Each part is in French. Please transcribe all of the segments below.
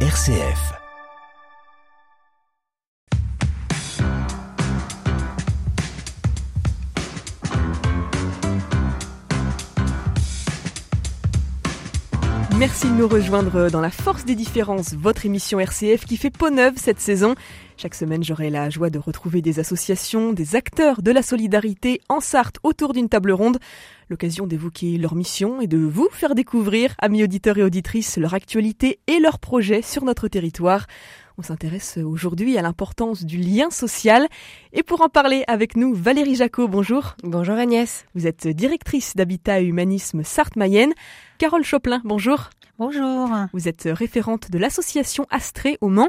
RCF. Merci de nous rejoindre dans La Force des Différences, votre émission RCF qui fait peau neuve cette saison. Chaque semaine, j'aurai la joie de retrouver des associations, des acteurs de la solidarité en Sarthe autour d'une table ronde. L'occasion d'évoquer leur mission et de vous faire découvrir, amis auditeurs et auditrices, leur actualité et leurs projets sur notre territoire. On s'intéresse aujourd'hui à l'importance du lien social. Et pour en parler avec nous, Valérie Jacot, bonjour. Bonjour Agnès. Vous êtes directrice d'Habitat et Humanisme Sarthe-Mayenne. Carole Choplin, bonjour. Bonjour. Vous êtes référente de l'association Astrée au Mans.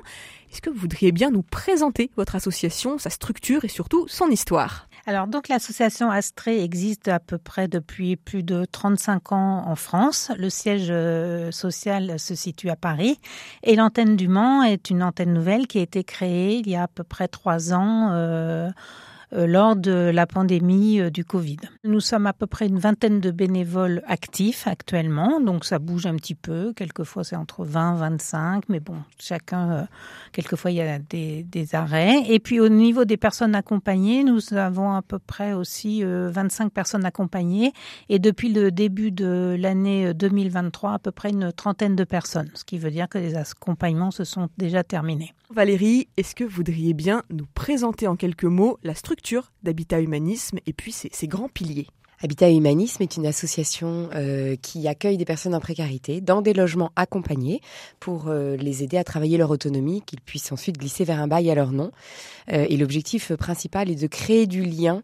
Est-ce que vous voudriez bien nous présenter votre association, sa structure et surtout son histoire? Alors donc l'association Astrée existe à peu près depuis plus de 35 ans en France. Le siège euh, social se situe à Paris et l'antenne du Mans est une antenne nouvelle qui a été créée il y a à peu près trois ans. Euh, lors de la pandémie euh, du Covid. Nous sommes à peu près une vingtaine de bénévoles actifs actuellement, donc ça bouge un petit peu. Quelquefois c'est entre 20 25, mais bon, chacun, euh, quelquefois il y a des, des, arrêts. Et puis au niveau des personnes accompagnées, nous avons à peu près aussi 25 personnes accompagnées et depuis le début de l'année 2023, à peu près une trentaine de personnes, ce qui veut dire que les accompagnements se sont déjà terminés. Valérie, est-ce que vous voudriez bien nous présenter en quelques mots la structure d'Habitat Humanisme et puis ses, grands piliers Habitat Humanisme est une association euh, qui accueille des personnes en précarité dans des logements accompagnés pour euh, les aider à travailler leur autonomie, qu'ils puissent ensuite glisser vers un bail à leur nom. Euh, et l'objectif principal est de créer du lien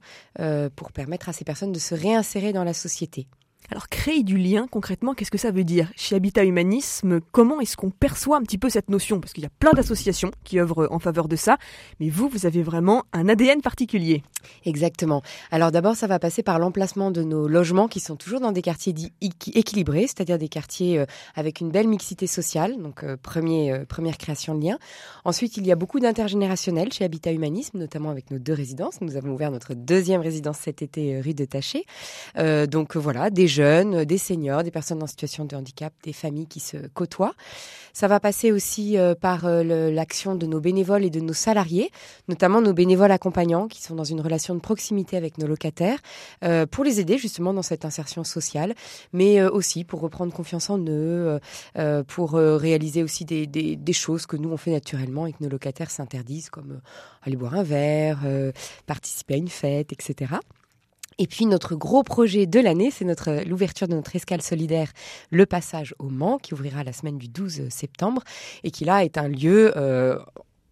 pour permettre à ces personnes de se réinsérer dans la société. Alors créer du lien, concrètement, qu'est-ce que ça veut dire? Chez Habitat Humanisme, comment est-ce qu'on perçoit un petit peu cette notion? Parce qu'il y a plein d'associations qui œuvrent en faveur de ça, mais vous, vous avez vraiment un ADN particulier. Exactement. Alors d'abord, ça va passer par l'emplacement de nos logements qui sont toujours dans des quartiers dits équilibrés, c'est-à-dire des quartiers euh, avec une belle mixité sociale, donc euh, euh, première création de lien. Ensuite, il y a beaucoup d'intergénérationnels chez Habitat Humanisme, notamment avec nos deux résidences. Nous avons ouvert notre deuxième résidence cet été, rue de Taché. Donc voilà, des jeunes, des seniors, des personnes en situation de handicap, des familles qui se côtoient. Ça va passer aussi euh, par euh, l'action de nos bénévoles et de nos salariés, notamment nos bénévoles accompagnants qui sont dans une relation de proximité avec nos locataires, euh, pour les aider justement dans cette insertion sociale, mais aussi pour reprendre confiance en eux, pour réaliser aussi des, des, choses que nous on fait naturellement et que nos locataires s'interdisent, comme aller boire un verre, participer à une fête, etc. Et puis notre gros projet de l'année, c'est notre l'ouverture de notre escale solidaire, le passage au Mans, qui ouvrira la semaine du 12 septembre, et qui là est un lieu euh,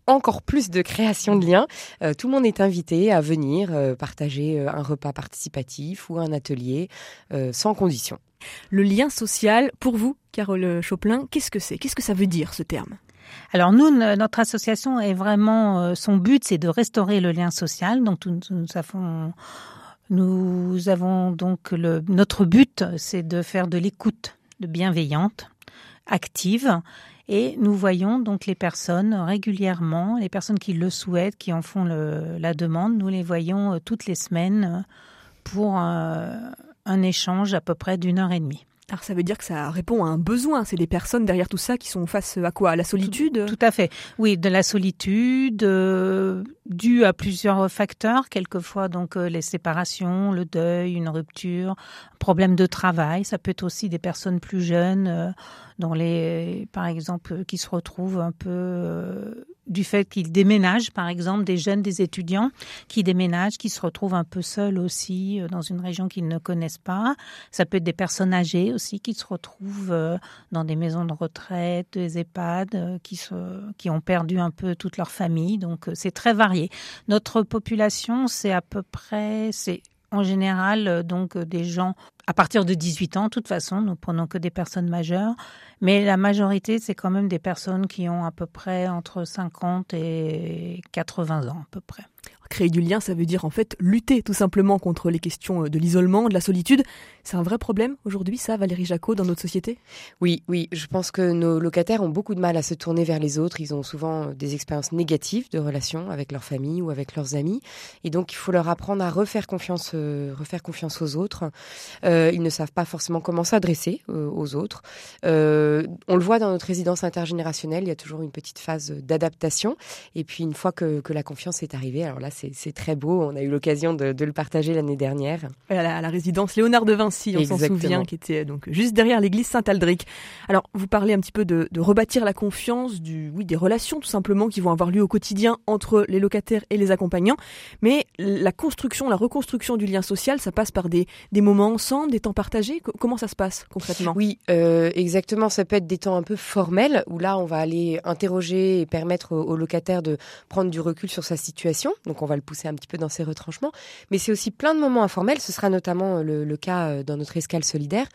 encore plus de création de liens. Euh, tout le monde est invité à venir euh, partager euh, un repas participatif ou un atelier euh, sans condition. Le lien social, pour vous, Carole Choplin, qu'est-ce que c'est? Qu'est-ce que ça veut dire ce terme? Alors nous, notre association est vraiment, son but, c'est de restaurer le lien social. Donc nous, nous avons nous avons donc le, notre but, c'est de faire de l'écoute de bienveillante, active, et nous voyons donc les personnes régulièrement, les personnes qui le souhaitent, qui en font le, la demande, nous les voyons toutes les semaines pour un, un échange à peu près d'une heure et demie. Alors ça veut dire que ça répond à un besoin. C'est les personnes derrière tout ça qui sont face à quoi? À la solitude? Tout, à fait. Oui, de la solitude euh, due à plusieurs facteurs. Quelquefois donc euh, les séparations, le deuil, une rupture, problème de travail. Ça peut être aussi des personnes plus jeunes, euh, dans les, par exemple, qui se retrouvent un peu du fait qu'ils déménagent, par exemple, des jeunes, des étudiants qui déménagent, qui se retrouvent un peu seuls aussi euh, dans une région qu'ils ne connaissent pas. Ça peut être des personnes âgées aussi qui se retrouvent euh, dans des maisons de retraite, des EHPAD, euh, qui, se, qui ont perdu un peu toute leur famille. Donc c'est très varié. Notre population, c'est à peu près, c'est en général donc des gens à partir de 18 ans, de toute façon, nous prenons que des personnes majeures, mais la majorité, c'est quand même des personnes qui ont à peu près entre 50 et 80 ans à peu près. Créer du lien, ça veut dire en fait lutter tout simplement contre les questions de l'isolement, de la solitude. C'est un vrai problème aujourd'hui, ça, Valérie Jacot, dans notre société? Oui, oui. Je pense que nos locataires ont beaucoup de mal à se tourner vers les autres. Ils ont souvent des expériences négatives de relations avec leur famille ou avec leurs amis. Et donc, il faut leur apprendre à refaire confiance, euh, refaire confiance aux autres. Euh, ils ne savent pas forcément comment s'adresser aux autres. on le voit dans notre résidence intergénérationnelle, il y a toujours une petite phase d'adaptation. Et puis une fois que la confiance est arrivée, alors là c'est très beau. On a eu l'occasion de, de, le partager l'année dernière. À la, à la, résidence Léonard de Vinci, on s'en souvient, qui était donc juste derrière l'église Saint-Aldric. Alors vous parlez un petit peu de, de rebâtir la confiance, du, oui, des relations tout simplement qui vont avoir lieu au quotidien entre les locataires et les accompagnants. Mais la construction, la reconstruction du lien social, ça passe par des, des moments ensemble, des temps partagés. comment ça se passe concrètement? Oui, euh, exactement. Ça peut être des temps un peu formels où là on va aller interroger et permettre aux locataires de prendre du recul sur sa situation. Donc on va le pousser un petit peu dans ses retranchements. Mais c'est aussi plein de moments informels. Ce sera notamment euh, le, cas euh, dans notre escale solidaire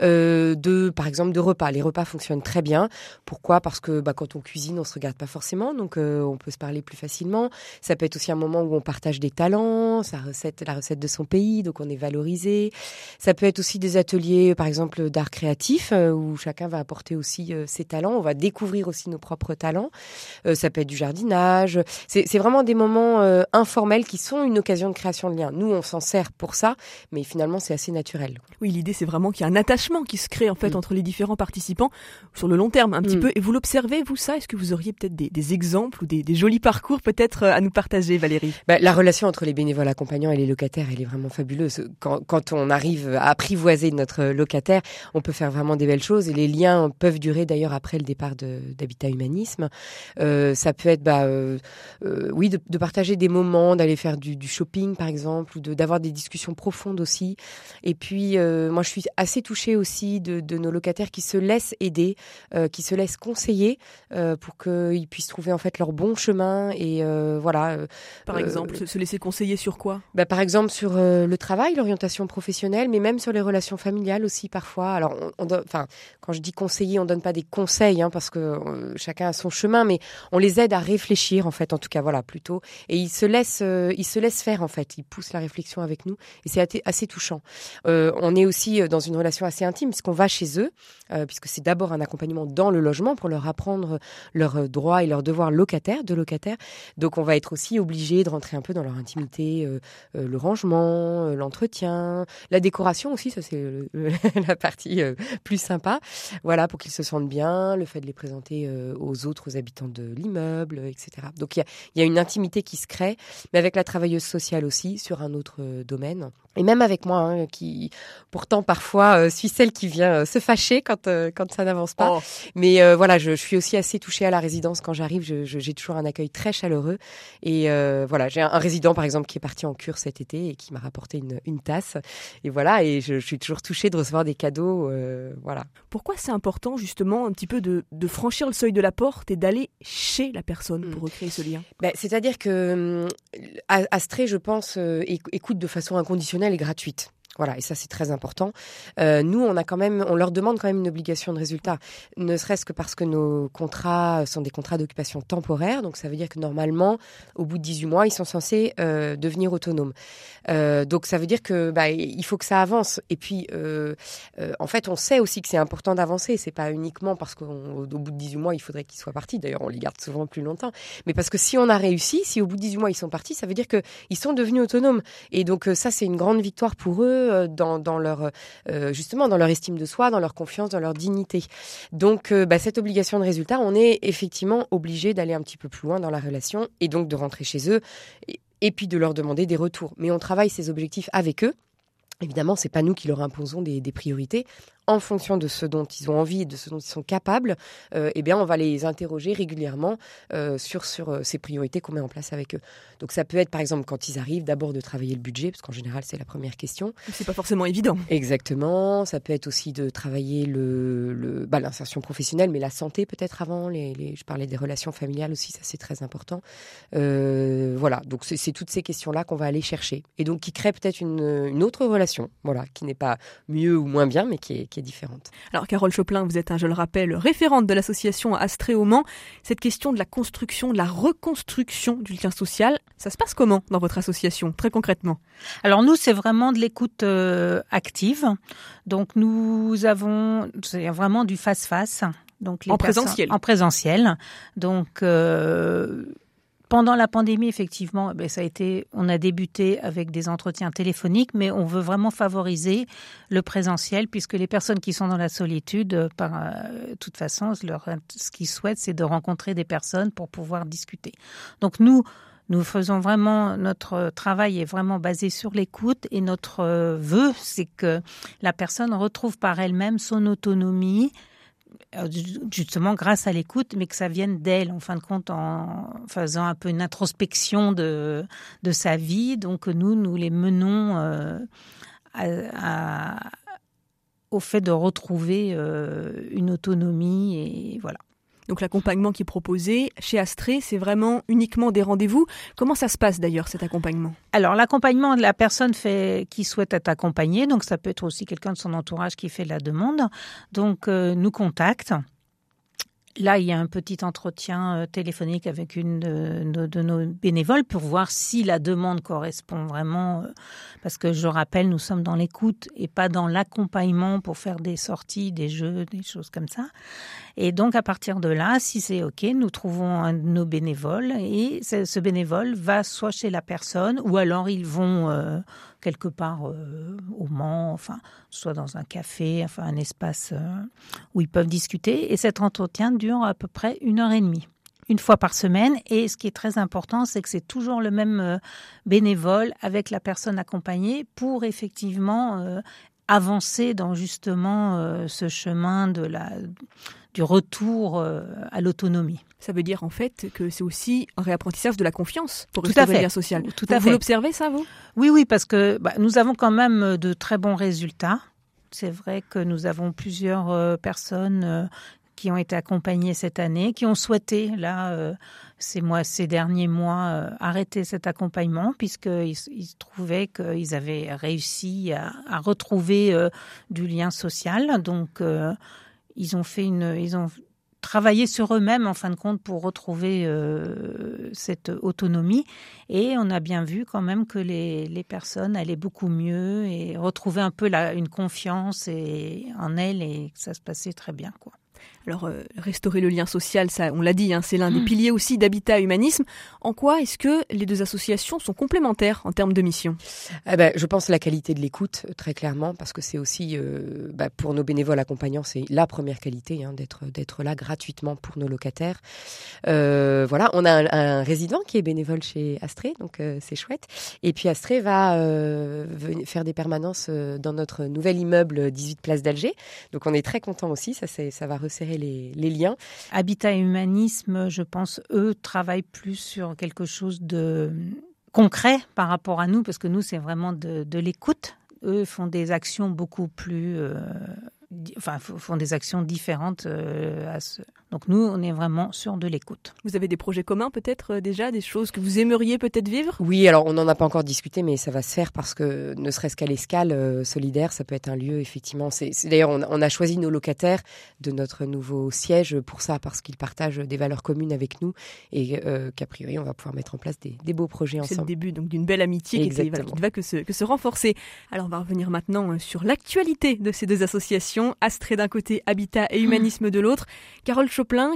euh, de, par exemple, de repas. Les repas fonctionnent très bien. Pourquoi? Parce que bah, quand on cuisine, on se regarde pas forcément, donc on peut se parler plus facilement. Ça peut être aussi un moment où on partage des talents, recette, la recette de son pays, donc on est valorisé. Ça peut être aussi des ateliers, par exemple, d'art créatif où chacun va apporter aussi ses talents. On va découvrir aussi nos propres talents. ça peut être du jardinage. C'est vraiment des moments informels qui sont une occasion de création de liens. Nous, on s'en sert pour ça, mais finalement, c'est assez naturel. Oui, l'idée, c'est vraiment qu'il y a un attachement qui se crée en fait mm. entre les différents participants sur le long terme, un petit mm. peu. Et vous l'observez, vous, ça? Est-ce que vous auriez peut-être des, exemples ou des, jolis parcours peut-être euh, à nous partager, Valérie? Bah, La relation entre les bénévoles accompagnants et les locataires, elle est vraiment fabuleuse. Quand, quand on arrive à apprivoiser notre locataire, on peut faire vraiment des belles choses et les liens peuvent durer d'ailleurs après le départ d'Habitat Humanisme. Euh, ça peut être, bah, euh, euh oui, de, de, partager des moments, d'aller faire du, du, shopping par exemple, ou d'avoir des discussions profondes aussi. Et puis, euh, moi, je suis assez touchée aussi de, de nos locataires qui se laissent aider, euh, qui se laissent conseiller euh, pour qu'ils puissent trouver en fait leur bon chemin et voilà. Par exemple, se laisser conseiller sur quoi? Bah, Par exemple, sur le travail, l'orientation professionnelle, mais même sur les relations familiales aussi parfois. Alors, on, enfin, quand je dis conseiller, on donne pas des conseils hein, parce que chacun a son chemin, mais on les aide à réfléchir en fait, en tout cas, voilà, plutôt. Et ils se laissent, ils se laissent faire en fait. Ils poussent la réflexion avec nous et c'est assez, touchant. on est aussi dans une relation assez intime puisqu'on va chez eux, euh, puisque c'est d'abord un accompagnement dans le logement pour leur apprendre leurs droits et leurs devoirs locataires, de locataires. Donc on va être aussi obligé de rentrer un peu dans leur intimité, euh, euh, le rangement, l'entretien, la décoration aussi, ça c'est la partie plus sympa. Voilà, pour qu'ils se sentent bien, le fait de les présenter aux autres, aux habitants de l'immeuble, etc. Donc il y a, une intimité qui se crée, mais avec la travailleuse sociale aussi sur un autre domaine. Et même avec moi, hein, qui pourtant parfois suis celle qui vient se fâcher quand euh, quand ça n'avance pas. Oh. Mais euh, voilà, je, je, suis aussi assez touchée à la résidence quand j'arrive. J'ai toujours un accueil très chaleureux. Et euh, voilà, j'ai un, résident par exemple qui est parti en cure cet été et qui m'a rapporté une, une tasse. Et voilà, et je, suis toujours touchée de recevoir des cadeaux. voilà. Pourquoi c'est important justement un petit peu de, de, franchir le seuil de la porte et d'aller chez la personne pour hmm. recréer ce lien? Ben, C'est-à-dire que Astrée, je pense, écoute de façon inconditionnelle et gratuite. Voilà, et ça c'est très important. Euh, nous, on a quand même, on leur demande quand même une obligation de résultat, ne serait-ce que parce que nos contrats sont des contrats d'occupation temporaire, donc ça veut dire que normalement, au bout de 18 mois, ils sont censés euh, devenir autonomes. Euh, donc ça veut dire que bah, il faut que ça avance. Et puis, euh, euh, en fait, on sait aussi que c'est important d'avancer. C'est pas uniquement parce qu'au bout de 18 mois, il faudrait qu'ils soient partis. D'ailleurs, on les garde souvent plus longtemps. Mais parce que si on a réussi, si au bout de 18 mois ils sont partis, ça veut dire que ils sont devenus autonomes. Et donc ça, c'est une grande victoire pour eux euh, dans, leur euh, justement dans leur estime de soi, dans leur confiance, dans leur dignité. Donc euh, bah, cette obligation de résultat, on est effectivement obligé d'aller un petit peu plus loin dans la relation et donc de rentrer chez eux et, puis de leur demander des retours. Mais on travaille ces objectifs avec eux. Évidemment, c'est pas nous qui leur imposons des priorités en fonction de ce dont ils ont envie et de ce dont ils sont capables, euh, eh bien, on va les interroger régulièrement euh, sur, sur euh, ces priorités qu'on met en place avec eux. Donc, ça peut être, par exemple, quand ils arrivent, d'abord de travailler le budget, parce qu'en général, c'est la première question. C'est pas forcément évident. Exactement. Ça peut être aussi de travailler le, le bah, l'insertion professionnelle, mais la santé peut-être avant. Les, les, je parlais des relations familiales aussi, ça c'est très important. Euh, voilà. Donc, c'est, c'est toutes ces questions-là qu'on va aller chercher. Et donc, qui crée peut-être une, une autre relation, voilà, qui n'est pas mieux ou moins bien, mais qui est, qui est différente. Alors Carole Choplin, vous êtes, un, je le rappelle, référente de l'association Astrée au Mans. Cette question de la construction, de la reconstruction du lien social, ça se passe comment dans votre association, très concrètement? Alors nous, c'est vraiment de l'écoute euh, active. Donc nous avons vraiment du face-face. Donc en présentiel. En présentiel. Donc euh, pendant la pandémie, effectivement, ben, ça a été, on a débuté avec des entretiens téléphoniques, mais on veut vraiment favoriser le présentiel puisque les personnes qui sont dans la solitude, euh, par euh, toute façon, leur, ce qu'ils souhaitent, c'est de rencontrer des personnes pour pouvoir discuter. Donc nous, nous faisons vraiment notre travail est vraiment basé sur l'écoute et notre euh, vœu, c'est que la personne retrouve par elle-même son autonomie, euh, justement grâce à l'écoute, mais que ça vienne d'elle, en fin de compte, en faisant un peu une introspection de, sa vie. Donc nous, nous les menons euh, au fait de retrouver euh, une autonomie et voilà. Donc l'accompagnement qui est proposé chez Astré, c'est vraiment uniquement des rendez-vous. Comment ça se passe d'ailleurs cet accompagnement? Alors l'accompagnement de la personne qui souhaite être accompagnée, donc ça peut être aussi quelqu'un de son entourage qui fait la demande. Donc euh, nous contacte Là, il y a un petit entretien euh, téléphonique avec une de, nos bénévoles pour voir si la demande correspond vraiment, euh, parce que je rappelle, nous sommes dans l'écoute et pas dans l'accompagnement pour faire des sorties, des jeux, des choses comme ça. Et donc, à partir de là, si c'est OK, nous trouvons un de nos bénévoles et ce bénévole va soit chez la personne ou alors ils vont euh, quelque part euh, au Mans, enfin, soit dans un café, enfin un espace euh, où ils peuvent discuter. Et cet entretien dure à peu près une heure et demie une fois par semaine. Et ce qui est très important, c'est que c'est toujours le même euh, bénévole avec la personne accompagnée pour effectivement avancer dans justement ce chemin de la du retour à l'autonomie. Ça veut dire en fait que c'est aussi un réapprentissage de la confiance pour Tout à fait. social. Tout à vous, l'observez ça, vous? Oui, oui, parce que bah, nous avons quand même de très bons résultats. C'est vrai que nous avons plusieurs euh, personnes euh, qui ont été accompagnées cette année, qui ont souhaité, là, euh, ces, mois, ces derniers mois, arrêter cet accompagnement, puisqu'ils ils trouvaient qu'ils avaient réussi à, à retrouver du lien social. Donc, ils ont fait une, ils ont travailler sur eux-mêmes en fin de compte pour retrouver euh, cette autonomie. Et on a bien vu quand même que les, les personnes allaient beaucoup mieux et retrouvaient un peu la, une confiance et, en elles et que ça se passait très bien. quoi. Alors, euh, restaurer le lien social, ça, on l'a dit, hein, c'est l'un des mm. piliers aussi d'Habitat Humanisme. En quoi est-ce que les deux associations sont complémentaires en termes de mission? Eh ben, Je pense la qualité de l'écoute, euh, très clairement, parce que c'est aussi, euh, bah, pour nos bénévoles accompagnants, c'est la première qualité hein, d'être d'être là gratuitement pour nos locataires. voilà, on a un, résident qui est bénévole chez Astré, donc c'est chouette. Et puis Astré va faire des permanences dans notre nouvel immeuble 18 Place d'Alger. Donc on est très content aussi, ça, ça va resserrer les, liens. Habitat et humanisme, je pense, eux travaillent plus sur quelque chose de concret par rapport à nous, parce que nous, c'est vraiment de, l'écoute. Eux font des actions beaucoup plus... Euh, enfin, font des actions différentes euh, à ce, donc nous, on est vraiment sur de l'écoute. Vous avez des projets communs peut-être euh, déjà, des choses que vous aimeriez peut-être vivre? Oui, alors on n'en a pas encore discuté, mais ça va se faire parce que ne serait-ce qu'à l'escale euh, solidaire, ça peut être un lieu effectivement. C'est d'ailleurs on, a choisi nos locataires de notre nouveau siège pour ça parce qu'ils partagent des valeurs communes avec nous et euh, qu'a priori on va pouvoir mettre en place des, beaux projets ensemble. C'est le début donc d'une belle amitié qui, ne va que se, que se renforcer. Alors on va revenir maintenant sur l'actualité de ces deux associations, Astrée d'un côté, Habitat et Humanisme de l'autre. Carole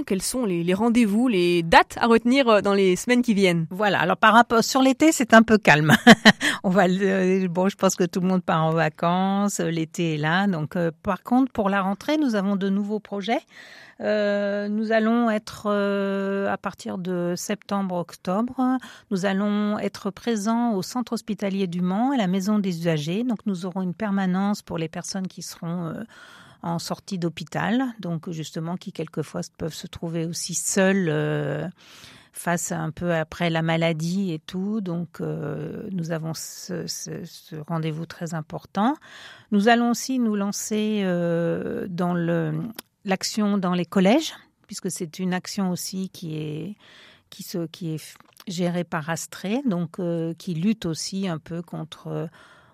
quels sont les, rendez-vous, les dates à retenir euh, dans les semaines qui viennent? Voilà, alors par rapport sur l'été, c'est un peu calme. On va euh, bon, je pense que tout le monde part en vacances, euh, l'été est là. Donc par contre, pour la rentrée, nous avons de nouveaux projets. nous allons être à partir de septembre-octobre, nous allons être présents au centre hospitalier du Mans, à la maison des usagers. Donc nous aurons une permanence pour les personnes qui seront en sortie d'hôpital, donc justement qui quelquefois peuvent se trouver aussi seuls euh, face un peu après la maladie et tout. Donc euh, nous avons ce, rendez-vous très important. Nous allons aussi nous lancer euh, dans l'action dans les collèges, puisque c'est une action aussi qui est qui est gérée par Astrée, donc qui lutte aussi un peu contre,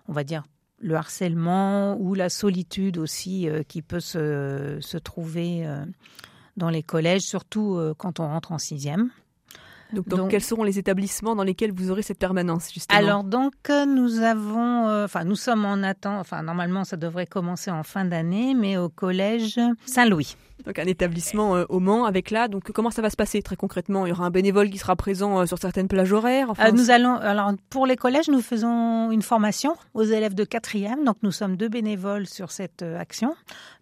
on va dire, le harcèlement ou la solitude aussi euh, qui peut se, se trouver euh, dans les collèges, surtout euh, quand on rentre en sixième. Donc, quels seront les établissements dans lesquels vous aurez cette permanence justement? Alors donc nous avons, enfin nous sommes en attente, enfin normalement ça devrait commencer en fin d'année, mais au collège Saint-Louis. Donc un établissement euh, au Mans avec là. Donc comment ça va se passer très concrètement? Il y aura un bénévole qui sera présent euh, sur certaines plages horaires? Enfin, nous allons alors pour les collèges, nous faisons une formation aux élèves de quatrième. Donc nous sommes deux bénévoles sur cette action.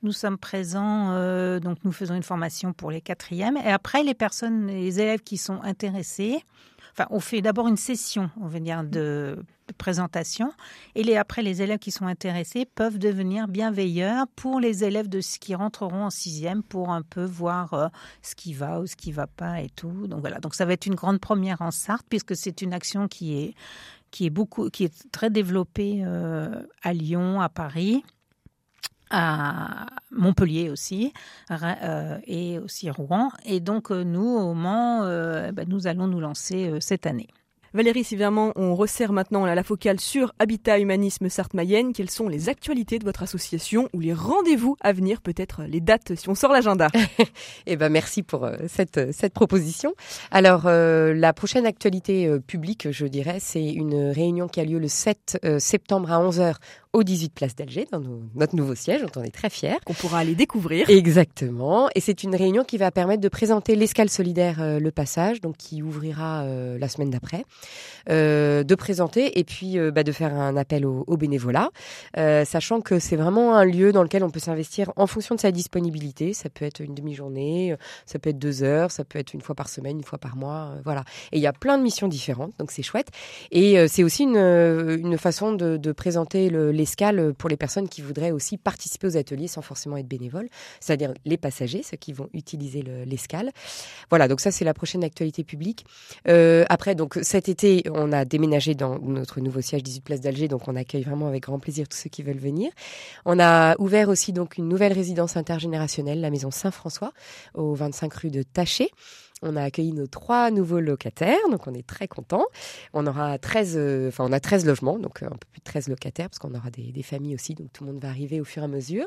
Nous sommes présents, donc nous faisons une formation pour les quatrièmes et après les personnes, les élèves qui sont intéressés Enfin, on fait d'abord une session, on va dire, de, présentation. Et les, après, les élèves qui sont intéressés peuvent devenir bienveilleurs pour les élèves de, qui rentreront en sixième pour un peu voir euh, ce qui va ou ce qui va pas et tout. Donc voilà. Donc ça va être une grande première en Sarthe puisque c'est une action qui est qui est beaucoup, qui est très développée euh, à Lyon, à Paris à Montpellier aussi euh, et aussi Rouen. Et donc euh, nous, au Mans, euh, ben, nous allons nous lancer cette année. Valérie Siverman, on resserre maintenant la focale sur Habitat Humanisme Sarthe-Mayenne. Quelles sont les actualités de votre association ou les rendez-vous à venir, peut-être les dates si on sort l'agenda? Eh ben merci pour cette, cette proposition. Alors la prochaine actualité publique, je dirais, c'est une réunion qui a lieu le 7 septembre à 11h au 18 Place d'Alger, dans notre nouveau siège, dont on est très fiers. Qu'on pourra aller découvrir. Exactement. Et c'est une réunion qui va permettre de présenter l'escale solidaire euh, Le Passage, donc qui ouvrira euh, la semaine d'après, euh, de présenter et puis bah, de faire un appel au, au bénévolat, sachant que c'est vraiment un lieu dans lequel on peut s'investir en fonction de sa disponibilité. Ça peut être une demi-journée, ça peut être deux heures, ça peut être une fois par semaine, une fois par mois, voilà. Et il y a plein de missions différentes, donc c'est chouette. Et c'est aussi une, une façon de, de présenter le, l'escale pour les personnes qui voudraient aussi participer aux ateliers sans forcément être bénévoles, c'est-à-dire les passagers, ceux qui vont utiliser l'escale. Voilà, donc ça c'est la prochaine actualité publique. Euh, après, donc cet été, on a déménagé dans notre nouveau siège 18 Place d'Alger, donc on accueille vraiment avec grand plaisir tous ceux qui veulent venir. On a ouvert aussi donc une nouvelle résidence intergénérationnelle, la maison Saint-François, au 25 rue de Taché. On a accueilli nos trois nouveaux locataires, donc on est très contents. On aura 13, euh, enfin on a 13 logements, donc euh, un peu plus de 13 locataires, parce qu'on aura des, familles aussi, donc tout le monde va arriver au fur et à mesure.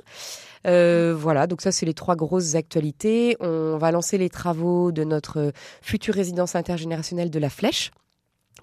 Euh, voilà, donc ça c'est les trois grosses actualités. On va lancer les travaux de notre future résidence intergénérationnelle de la Flèche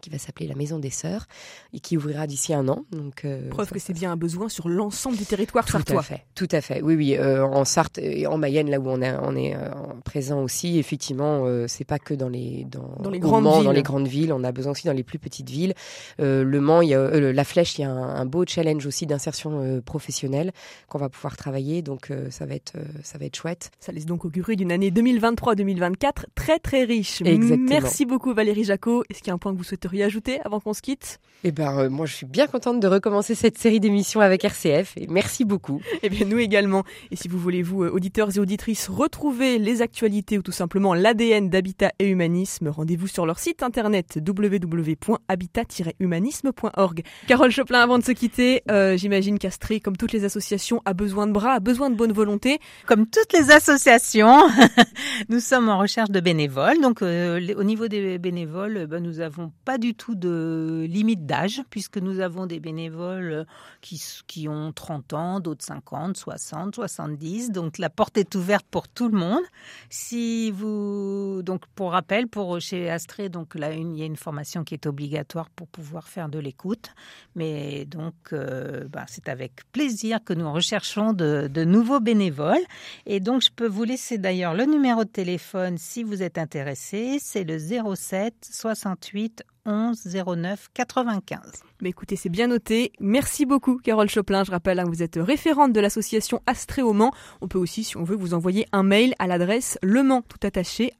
qui va s'appeler la Maison des Sœurs et qui ouvrira d'ici un an. Donc, euh, Preuve que c'est bien un besoin sur l'ensemble du territoire tout sartois. À fait, tout à fait. Oui, oui. Euh, en Sarthe et en Mayenne, là où on, est, on est euh, présent aussi, effectivement, c'est pas que dans les dans, dans les grandes villes. dans les grandes villes. On a besoin aussi dans les plus petites villes. le Mans, il y a la Flèche, il y a un, beau challenge aussi d'insertion professionnelle qu'on va pouvoir travailler. Donc ça va être ça va être chouette. Ça laisse donc augurer d'une année 2023-2024 très très riche. Exactement. Merci beaucoup Valérie Jacot. Est-ce qu'il y a un point que vous souhaiteriez ajouter avant qu'on se quitte? Eh ben, euh, moi, je suis bien contente de recommencer cette série d'émissions avec RCF et merci beaucoup. Eh bien, nous également. Et si vous voulez, vous, euh, auditeurs et auditrices, retrouver les actualités ou tout simplement l'ADN d'Habitat et Humanisme, rendez-vous sur leur site internet www.habitat-humanisme.org. Carole Choplin, avant de se quitter, euh, j'imagine qu'Astré, comme toutes les associations, a besoin de bras, a besoin de bonne volonté. Comme toutes les associations, nous sommes en recherche de bénévoles. Donc, au niveau des bénévoles, ben, nous n'avons pas du tout de limite d'âge, puisque nous avons des bénévoles qui, qui ont 30 ans, d'autres 50, 60, 70. Donc la porte est ouverte pour tout le monde. Si vous, donc pour rappel, pour chez Astré, donc là, il y a une formation qui est obligatoire pour pouvoir faire de l'écoute. Mais donc, euh, bah, c'est avec plaisir que nous recherchons de, de nouveaux bénévoles. Et donc, je peux vous laisser d'ailleurs le numéro de téléphone si vous êtes intéressé. C'est le 07 68 11 09 95. Mais écoutez, c'est bien noté. Merci beaucoup, Carole Choplin. Je rappelle que hein, vous êtes référente de l'association Astré au Mans. On peut aussi, si on veut, vous envoyer un mail à l'adresse lemans tout attaché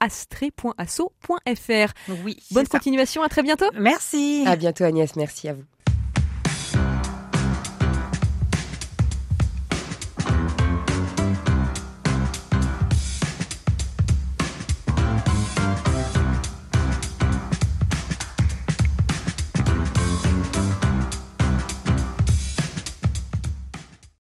astré.asso.fr. Oui. Bonne continuation. À très bientôt. Merci. À bientôt, Agnès. Merci à vous.